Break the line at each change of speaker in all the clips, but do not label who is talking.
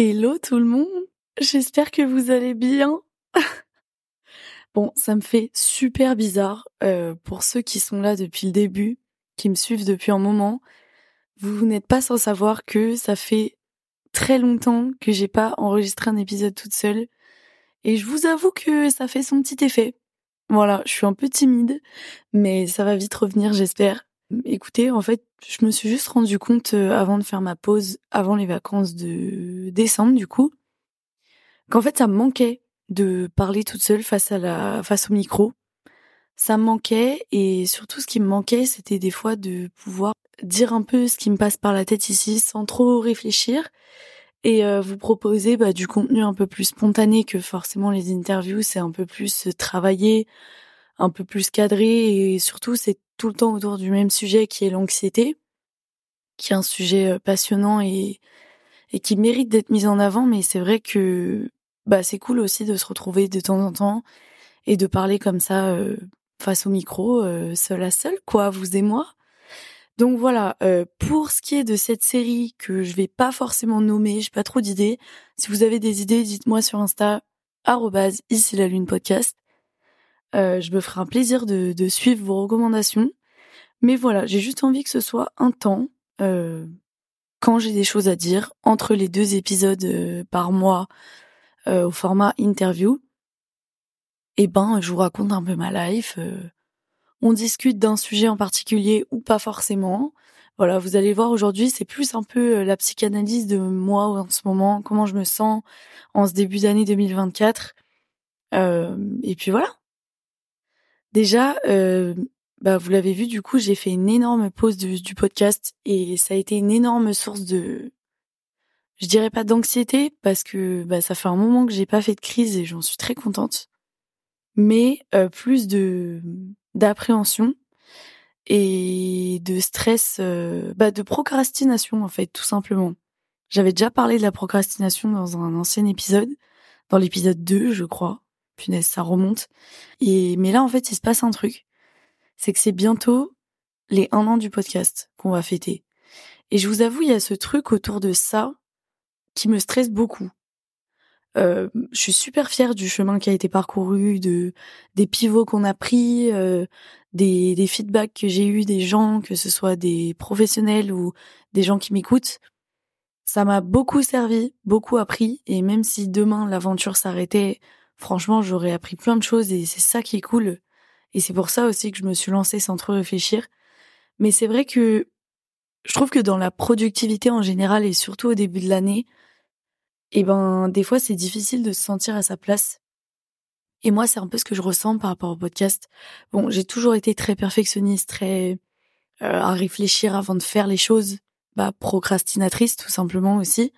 Hello tout le monde, j'espère que vous allez bien. bon, ça me fait super bizarre euh, pour ceux qui sont là depuis le début, qui me suivent depuis un moment. Vous n'êtes pas sans savoir que ça fait très longtemps que j'ai pas enregistré un épisode toute seule. Et je vous avoue que ça fait son petit effet. Voilà, je suis un peu timide, mais ça va vite revenir, j'espère. Écoutez, en fait, je me suis juste rendu compte euh, avant de faire ma pause, avant les vacances de décembre, du coup, qu'en fait, ça me manquait de parler toute seule face à la, face au micro. Ça me manquait et surtout, ce qui me manquait, c'était des fois de pouvoir dire un peu ce qui me passe par la tête ici sans trop réfléchir et euh, vous proposer bah, du contenu un peu plus spontané que forcément les interviews, c'est un peu plus travaillé, un peu plus cadré et surtout c'est tout le temps autour du même sujet qui est l'anxiété, qui est un sujet euh, passionnant et, et qui mérite d'être mis en avant, mais c'est vrai que bah c'est cool aussi de se retrouver de temps en temps et de parler comme ça euh, face au micro, euh, seul à seul, quoi, vous et moi. Donc voilà, euh, pour ce qui est de cette série que je vais pas forcément nommer, j'ai pas trop d'idées. Si vous avez des idées, dites-moi sur Insta ici la lune podcast. Euh, je me ferai un plaisir de, de, suivre vos recommandations. Mais voilà, j'ai juste envie que ce soit un temps, euh, quand j'ai des choses à dire, entre les deux épisodes euh, par mois euh, au format interview. Eh ben, je vous raconte un peu ma life. Euh, on discute d'un sujet en particulier ou pas forcément. Voilà, vous allez voir aujourd'hui, c'est plus un peu la psychanalyse de moi en ce moment, comment je me sens en ce début d'année 2024. et puis voilà, Déjà, bah vous l'avez vu, du coup, j'ai fait une énorme pause du podcast et ça a été une énorme source de, je dirais pas d'anxiété parce que bah ça fait un moment que j'ai pas fait de crise et j'en suis très contente, mais euh, plus de d'appréhension et de stress, euh, bah de procrastination en fait, tout simplement. J'avais déjà parlé de la procrastination dans un ancien épisode, dans l'épisode 2, je crois punaise, ça remonte. Et mais là, en fait, il se passe un truc. C'est que c'est bientôt les un an du podcast qu'on va fêter. Et je vous avoue, il y a ce truc autour de ça qui me stresse beaucoup. Euh, je suis super fière du chemin qui a été parcouru, de des pivots qu'on a pris, euh, des, des feedbacks que j'ai eu des gens, que ce soit des professionnels ou des gens qui m'écoutent. Ça m'a beaucoup servi, beaucoup appris, et même si demain l'aventure s'arrêtait, franchement, j'aurais appris plein de choses et c'est ça qui est cool. Et c'est pour ça aussi que je me suis lancée sans trop réfléchir. Mais c'est vrai que je trouve que dans la productivité en général et surtout au début de l'année, eh ben, des fois, c'est difficile de se sentir à sa place. Et moi, c'est un peu ce que je ressens par rapport au podcast. Bon, j'ai toujours été très perfectionniste, très euh, à réfléchir avant de faire les choses, bah procrastinatrice tout simplement aussi.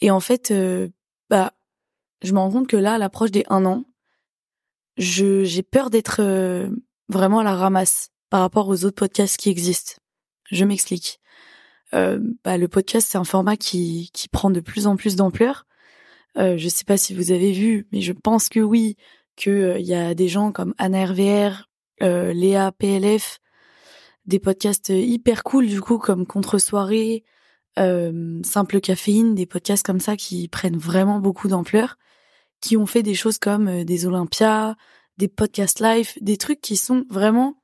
Et en fait, euh, bah je me rends compte que là, à l'approche des un an, je j'ai peur d'être euh, vraiment à la ramasse par rapport aux autres podcasts qui existent. Je m'explique. Euh, bah, le podcast, c'est un format qui, qui prend de plus en plus d'ampleur. Euh, je sais pas si vous avez vu, mais je pense que oui, que euh, il y a des gens comme Anna RVR, Léa PLF, des podcasts hyper cool du coup comme Contre Soirée, Simple Caféine, des podcasts comme ça qui prennent vraiment beaucoup d'ampleur qui ont fait des choses comme euh, des Olympias, des podcasts live, des trucs qui sont vraiment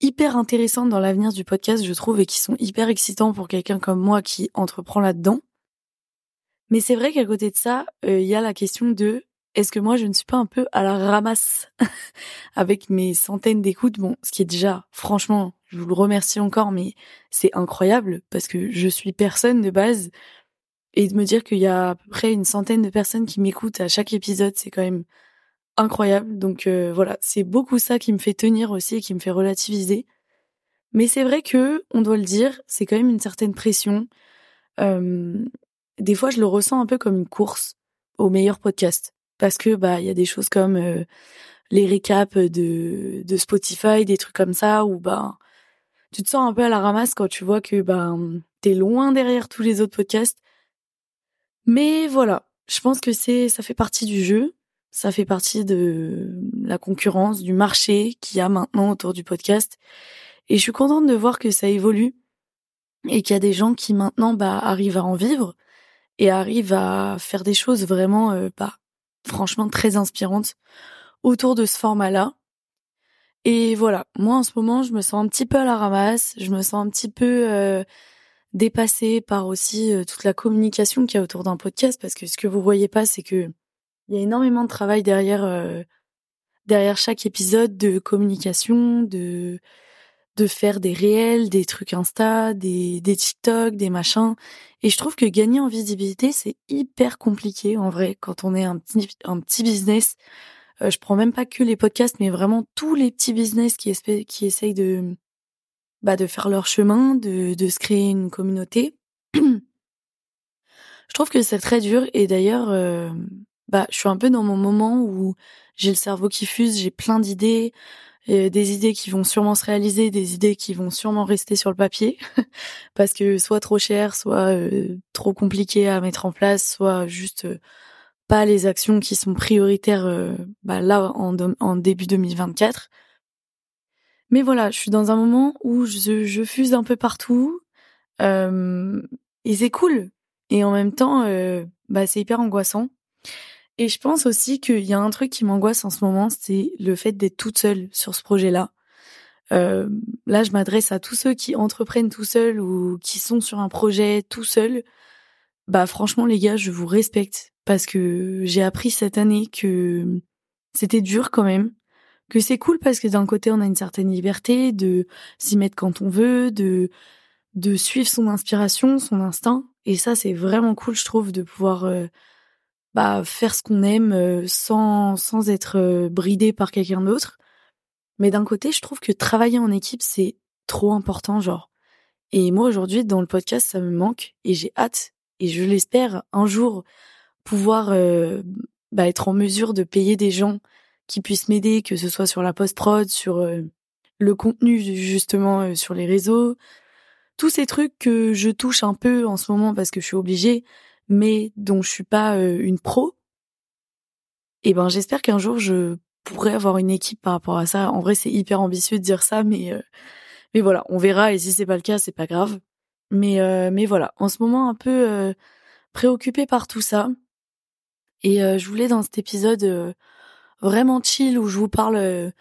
hyper intéressants dans l'avenir du podcast, je trouve, et qui sont hyper excitants pour quelqu'un comme moi qui entreprend là-dedans. Mais c'est vrai qu'à côté de ça, euh, il y a la question de est-ce que moi je ne suis pas un peu à la ramasse avec mes centaines d'écoutes? Bon, ce qui est déjà, franchement, je vous le remercie encore, mais c'est incroyable parce que je suis personne de base et de me dire qu'il y a à peu près une centaine de personnes qui m'écoutent à chaque épisode, c'est quand même incroyable. Donc euh, voilà, c'est beaucoup ça qui me fait tenir aussi et qui me fait relativiser. Mais c'est vrai que, on doit le dire, c'est quand même une certaine pression. Des fois, je le ressens un peu comme une course au meilleur podcast parce que bah il y a des choses comme euh, les récaps de de Spotify, des trucs comme ça où bah tu te sens un peu à la ramasse quand tu vois que bah t'es loin derrière tous les autres podcasts mais voilà, je pense que c'est ça fait partie du jeu, ça fait partie de la concurrence, du marché qu'il y a maintenant autour du podcast. Et je suis contente de voir que ça évolue et qu'il y a des gens qui maintenant bah, arrivent à en vivre et arrive à faire des choses vraiment, euh, bah, franchement très inspirantes autour de ce format-là. Et voilà, moi en ce moment, je me sens un petit peu à la ramasse, je me sens un petit peu euh, dépassée par aussi euh, toute la communication qu'il y a autour d'un podcast, parce que ce que vous voyez pas, c'est que il y a énormément de travail derrière euh, derrière chaque épisode de communication, de de faire des réels, des trucs Insta, des, des TikTok, des machins. Et je trouve que gagner en visibilité, c'est hyper compliqué en vrai quand on est un petit, un petit business. Euh, je prends même pas que les podcasts, mais vraiment tous les petits business qui, qui essayent de, bah, de faire leur chemin, de, de se créer une communauté. je trouve que c'est très dur. Et d'ailleurs, euh, bah, je suis un peu dans mon moment où j'ai le cerveau qui fuse, j'ai plein d'idées des idées qui vont sûrement se réaliser, des idées qui vont sûrement rester sur le papier, parce que soit trop cher, soit euh, trop compliqué à mettre en place, soit juste euh, pas les actions qui sont prioritaires euh, bah, là en, en, début 2024. Mais voilà, je suis dans un moment où je, fuse un peu partout, et c'est cool. Et en même temps, bah, c'est hyper angoissant. Et je pense aussi qu'il y a un truc qui m'angoisse en ce moment, c'est le fait d'être toute seule sur ce projet-là. Euh, là, je m'adresse à tous ceux qui entreprennent tout seuls ou qui sont sur un projet tout seul. Bah franchement, les gars, je vous respecte parce que j'ai appris cette année que c'était dur quand même, que c'est cool parce que d'un côté, on a une certaine liberté de s'y mettre quand on veut, de de suivre son inspiration, son instinct. Et ça, c'est vraiment cool, je trouve, de pouvoir euh, bah, faire ce qu'on aime euh, sans, sans être euh, bridé par quelqu'un d'autre. Mais d'un côté, je trouve que travailler en équipe, c'est trop important, genre. Et moi, aujourd'hui, dans le podcast, ça me manque et j'ai hâte, et je l'espère, un jour pouvoir bah, être en mesure de payer des gens qui puissent m'aider, que ce soit sur la post-prod, sur le contenu, justement, sur les réseaux. Tous ces trucs que je touche un peu en ce moment parce que je suis obligée, mais dont je suis pas euh, une pro, et eh ben j'espère qu'un jour je pourrai avoir une équipe par rapport à ça. En vrai, c'est hyper ambitieux de dire ça, mais euh, voilà, on verra. Et si c'est pas le cas, c'est pas grave. Mais euh, mais voilà, en ce moment un peu préoccupée par tout ça. Et je voulais dans cet épisode vraiment chill où je vous parle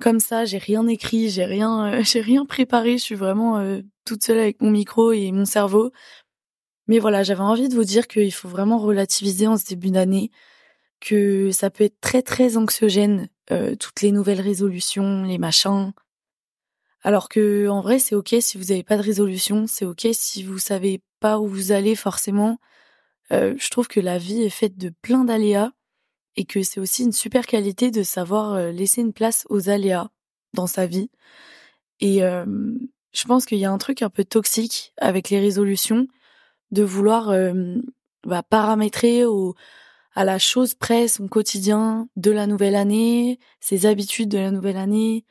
comme ça. J'ai rien écrit, j'ai rien, j'ai rien préparé. Je suis vraiment toute seule avec mon micro et mon cerveau. Mais voilà, j'avais envie de vous dire qu'il faut vraiment relativiser en ce début d'année, que ça peut être très très anxiogène, euh, toutes les nouvelles résolutions, les machins. Alors que en vrai, c'est ok si vous n'avez pas de résolution, c'est ok si vous savez pas où vous allez forcément. Euh, je trouve que la vie est faite de plein d'aléas et que c'est aussi une super qualité de savoir euh, laisser une place aux aléas dans sa vie. Et je pense qu'il y a un truc un peu toxique avec les résolutions, de vouloir bah, paramétrer à la chose près son quotidien de la nouvelle année, ses habitudes de la nouvelle année,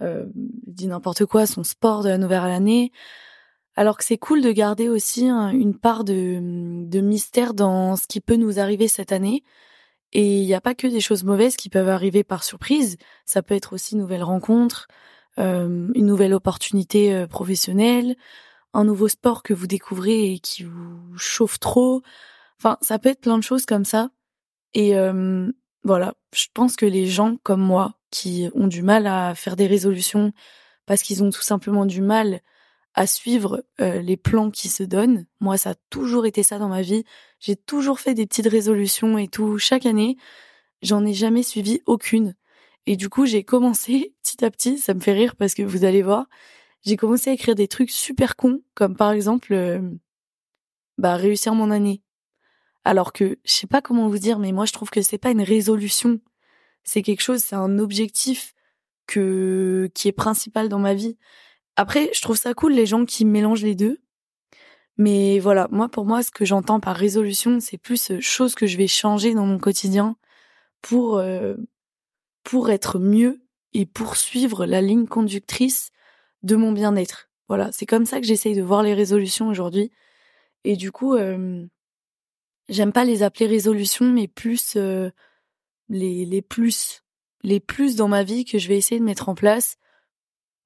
euh, dit n'importe quoi, son sport de la nouvelle année. Alors que c'est cool de garder aussi une part de mystère dans ce qui peut nous arriver cette année. Et il n'y a pas que des choses mauvaises qui peuvent arriver par surprise. Ça peut être aussi une nouvelle rencontre, euh, une nouvelle opportunité euh, professionnelle, un nouveau sport que vous découvrez et qui vous chauffe trop. Enfin, ça peut être plein de choses comme ça. Et euh, voilà, je pense que les gens comme moi qui ont du mal à faire des résolutions parce qu'ils ont tout simplement du mal à suivre euh, les plans qui se donnent. Moi, ça a toujours été ça dans ma vie. J'ai toujours fait des petites résolutions et tout chaque année. J'en ai jamais suivi aucune. Et du coup, j'ai commencé petit à petit, ça me fait rire parce que vous allez voir, j'ai commencé à écrire des trucs super cons, comme par exemple, euh, bah, réussir mon année. Alors que, je sais pas comment vous dire, mais moi, je trouve que c'est pas une résolution. C'est quelque chose, c'est un objectif que, qui est principal dans ma vie. Après, je trouve ça cool, les gens qui mélangent les deux. Mais voilà, moi, pour moi, ce que j'entends par résolution, c'est plus euh, chose que je vais changer dans mon quotidien pour, euh, pour être mieux et poursuivre la ligne conductrice de mon bien-être. Voilà, c'est comme ça que j'essaye de voir les résolutions aujourd'hui. Et du coup, euh, j'aime pas les appeler résolutions, mais plus euh, les, les plus, les plus dans ma vie que je vais essayer de mettre en place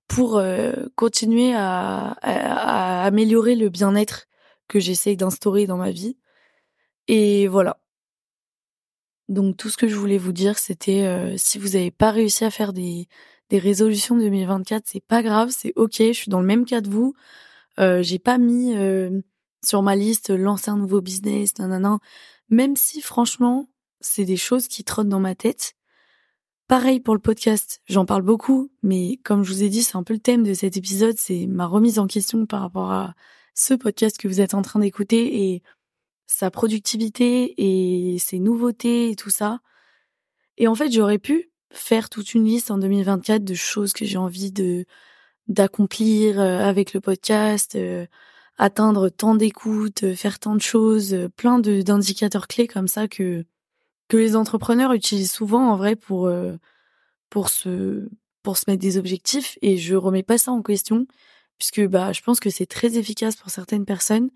pour euh, continuer à, à, améliorer le bien-être que j'essaye d'instaurer dans ma vie. Et voilà. Donc tout ce que je voulais vous dire, c'était euh, si vous n'avez pas réussi à faire des, des résolutions 2024, c'est pas grave, c'est ok. Je suis dans le même cas de vous. Euh, j'ai pas mis euh, sur ma liste lancer un nouveau business, nanana. Même si franchement, c'est des choses qui trottent dans ma tête. Pareil pour le podcast, j'en parle beaucoup, mais comme je vous ai dit, c'est un peu le thème de cet épisode, c'est ma remise en question par rapport à ce podcast que vous êtes en train d'écouter et sa productivité et ses nouveautés et tout ça. Et en fait, j'aurais pu faire toute une liste en 2024 de choses que j'ai envie de d'accomplir euh, avec le podcast, euh, atteindre tant d'écoutes, euh, faire tant de choses, plein d'indicateurs clés comme ça que que les entrepreneurs utilisent souvent en vrai pour pour se pour se mettre des objectifs et je remets pas ça en question puisque bah je pense que c'est très efficace pour certaines personnes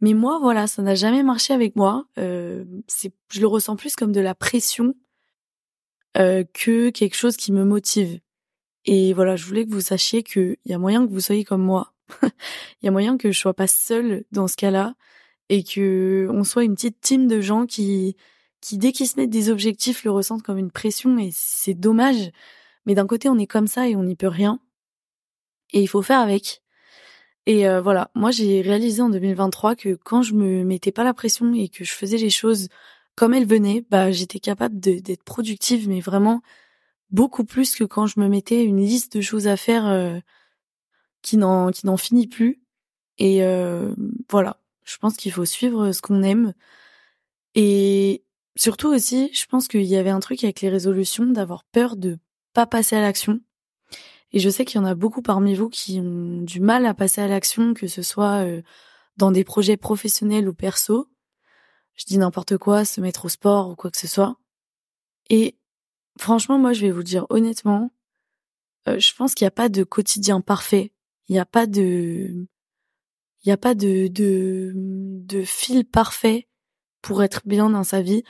mais moi, voilà, ça n'a jamais marché avec moi. Euh, c'est, je le ressens plus comme de la pression euh, que quelque chose qui me motive. Et voilà, je voulais que vous sachiez qu'il y a moyen que vous soyez comme moi. Il y a moyen que je sois pas seule dans ce cas-là et que on soit une petite team de gens qui, qui dès qu'ils se mettent des objectifs, le ressentent comme une pression et c'est dommage. Mais d'un côté, on est comme ça et on n'y peut rien. Et il faut faire avec. Et euh, voilà, moi j'ai réalisé en 2023 que quand je me mettais pas la pression et que je faisais les choses comme elles venaient, bah j'étais capable d'être productive, mais vraiment beaucoup plus que quand je me mettais une liste de choses à faire euh, qui n'en qui n'en finit plus. Et euh, voilà, je pense qu'il faut suivre ce qu'on aime. Et surtout aussi, je pense qu'il y avait un truc avec les résolutions d'avoir peur de pas passer à l'action. Et je sais qu'il y en a beaucoup parmi vous qui ont du mal à passer à l'action, que ce soit euh, dans des projets professionnels ou perso. Je dis n'importe quoi, se mettre au sport ou quoi que ce soit. Et franchement, moi, je vais vous dire honnêtement, euh, je pense qu'il n'y a pas de quotidien parfait. Il n'y a pas de, il n'y a pas de, de, de fil parfait pour être bien dans sa vie.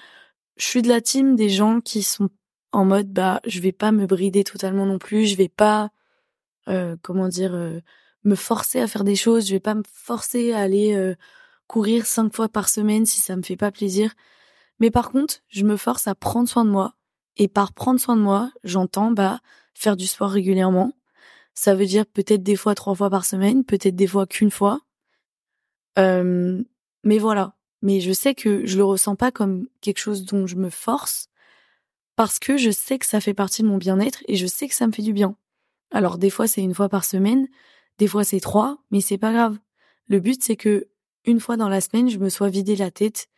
Je suis de la team des gens qui sont en mode bah je vais pas me brider totalement non plus, je vais pas euh, comment dire euh, me forcer à faire des choses, je vais pas me forcer à aller euh, courir cinq fois par semaine si ça me fait pas plaisir. Mais par contre, je me force à prendre soin de moi. Et par prendre soin de moi, j'entends bah faire du sport régulièrement. Ça veut dire peut-être des fois trois fois par semaine, peut-être des fois qu'une fois. mais voilà. Mais je sais que je le ressens pas comme quelque chose dont je me force parce que je sais que ça fait partie de mon bien-être et je sais que ça me fait du bien. Alors des fois c'est une fois par semaine, des fois c'est trois, mais c'est pas grave. Le but c'est que une fois dans la semaine, je me sois vidé la tête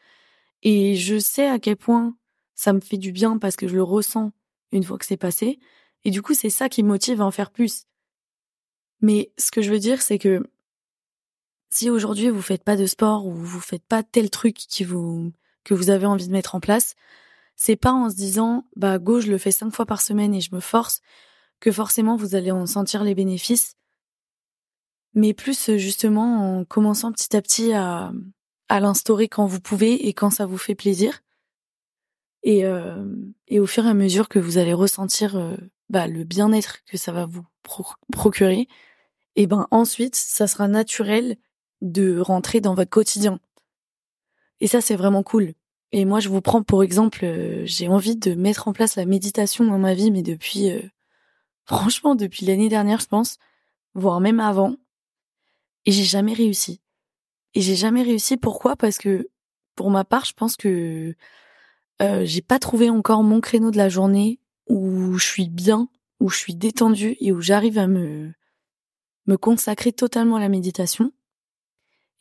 et je sais à quel point ça me fait du bien parce que je le ressens une fois que c'est passé et du coup c'est ça qui me motive à en faire plus. Mais ce que je veux dire c'est que si aujourd'hui vous faites pas de sport ou vous faites pas tel truc qui vous que vous avez envie de mettre en place, c'est pas en se disant bah go je le fais cinq fois par semaine et je me force que forcément vous allez en sentir les bénéfices, mais plus justement en commençant petit à petit à, à l'instaurer quand vous pouvez et quand ça vous fait plaisir. Et, euh, et au fur et à mesure que vous allez ressentir euh, bah, le bien-être que ça va vous procurer, et ben ensuite ça sera naturel de rentrer dans votre quotidien. Et ça c'est vraiment cool. Et moi, je vous prends pour exemple, euh, j'ai envie de mettre en place la méditation dans ma vie, mais depuis, euh, franchement, depuis l'année dernière, je pense, voire même avant. Et j'ai jamais réussi. Et j'ai jamais réussi. Pourquoi? Parce que, pour ma part, je pense que euh, j'ai pas trouvé encore mon créneau de la journée où je suis bien, où je suis détendue et où j'arrive à me me consacrer totalement à la méditation.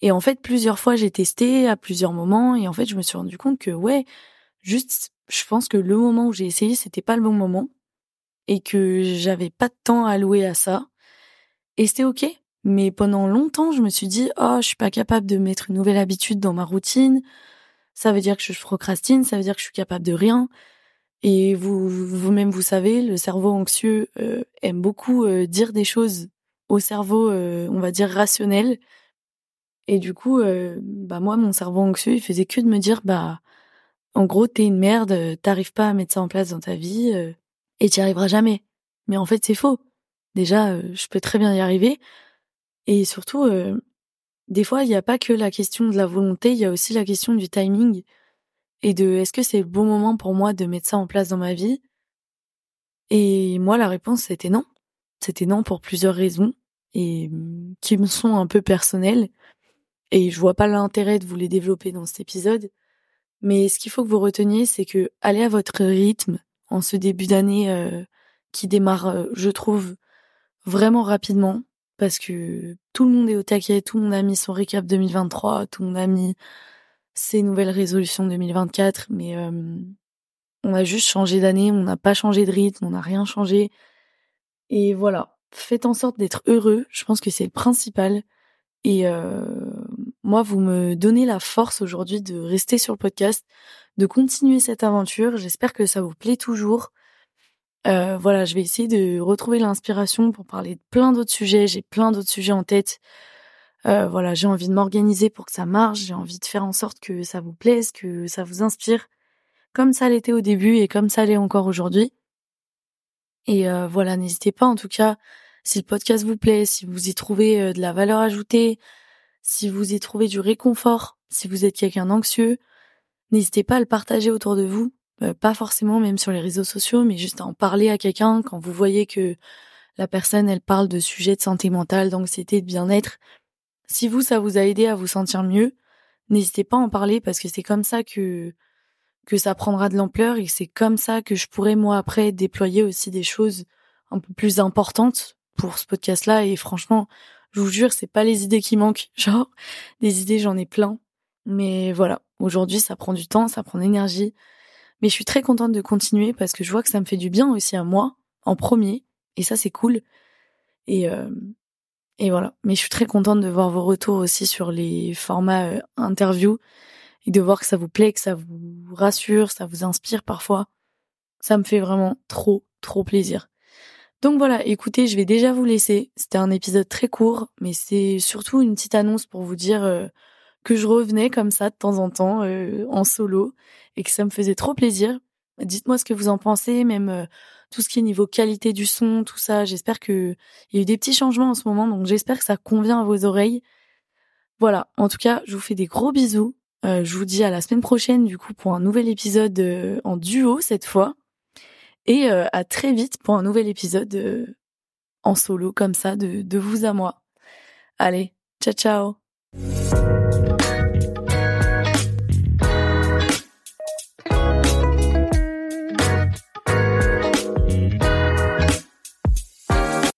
Et en fait, plusieurs fois, j'ai testé à plusieurs moments et en fait, je me suis rendu compte que ouais, juste, je pense que le moment où j'ai essayé, c'était pas le bon moment et que j'avais pas de temps à allouer à ça. Et c'était ok. Mais pendant longtemps, je me suis dit, oh, je suis pas capable de mettre une nouvelle habitude dans ma routine. Ça veut dire que je procrastine, ça veut dire que je suis capable de rien. Et vous, vous-même, vous savez, le cerveau anxieux euh, aime beaucoup euh, dire des choses au cerveau, euh, on va dire rationnel, et du coup, euh, bah moi, mon cerveau anxieux, il faisait que de me dire, bah, en gros, t'es une merde, euh, t'arrives pas à mettre ça en place dans ta vie euh, et t'y arriveras jamais. Mais en fait, c'est faux. Déjà, je peux très bien y arriver. Et surtout, des fois, il n'y a pas que la question de la volonté, il y a aussi la question du timing et de est-ce que c'est le bon moment pour moi de mettre ça en place dans ma vie? Et moi, la réponse, c'était non. C'était non pour plusieurs raisons et mmh, qui me sont un peu personnelles. Et je vois pas l'intérêt de vous les développer dans cet épisode. Mais ce qu'il faut que vous reteniez, c'est que allez à votre rythme en ce début d'année euh, qui démarre, euh, je trouve, vraiment rapidement parce que tout le monde est au taquet, tout le monde a mis son récap 2023, tout le monde a mis ses nouvelles résolutions 2024, mais euh, on a juste changé d'année, on n'a pas changé de rythme, on n'a rien changé. Et voilà, faites en sorte d'être heureux, je pense que c'est le principal. Et moi, vous me donnez la force aujourd'hui de rester sur le podcast, de continuer cette aventure. J'espère que ça vous plaît toujours. Euh, voilà, je vais essayer de retrouver l'inspiration pour parler de plein d'autres sujets. J'ai plein d'autres sujets en tête. Euh, voilà, j'ai envie de m'organiser pour que ça marche. J'ai envie de faire en sorte que ça vous plaise, que ça vous inspire, comme ça l'était au début et comme ça l'est encore aujourd'hui. Et euh, voilà, n'hésitez pas en tout cas, si le podcast vous plaît, si vous y trouvez de la valeur ajoutée, si vous y trouvez du réconfort, si vous êtes quelqu'un d'anxieux, n'hésitez pas à le partager autour de vous. Euh, pas forcément même sur les réseaux sociaux, mais juste en parler à quelqu'un quand vous voyez que la personne, elle parle de sujets de santé mentale, d'anxiété, de bien-être. Si vous, ça vous a aidé à vous sentir mieux, n'hésitez pas à en parler parce que c'est comme ça que que ça prendra de l'ampleur et c'est comme ça que je pourrai moi après déployer aussi des choses un peu plus importantes pour ce podcast-là et franchement, je vous jure, c'est pas les idées qui manquent. Genre, des idées, j'en ai plein. Mais voilà, aujourd'hui, ça prend du temps, ça prend de l'énergie. Mais je suis très contente de continuer parce que je vois que ça me fait du bien aussi à moi, en premier. Et ça, c'est cool. Et, euh, et voilà. Mais je suis très contente de voir vos retours aussi sur les formats euh, interviews et de voir que ça vous plaît, que ça vous rassure, ça vous inspire parfois. Ça me fait vraiment trop, trop plaisir. Donc voilà, écoutez, je vais déjà vous laisser. C'était un épisode très court, mais c'est surtout une petite annonce pour vous dire euh, que je revenais comme ça de temps en temps euh, en solo et que ça me faisait trop plaisir. Dites-moi ce que vous en pensez, même euh, tout ce qui est niveau qualité du son, tout ça. J'espère que il y a eu des petits changements en ce moment, donc j'espère que ça convient à vos oreilles. Voilà. En tout cas, je vous fais des gros bisous. Je vous dis à la semaine prochaine du coup pour un nouvel épisode en duo cette fois et à très vite pour un nouvel épisode en solo comme ça de, de vous à moi. Allez, ciao ciao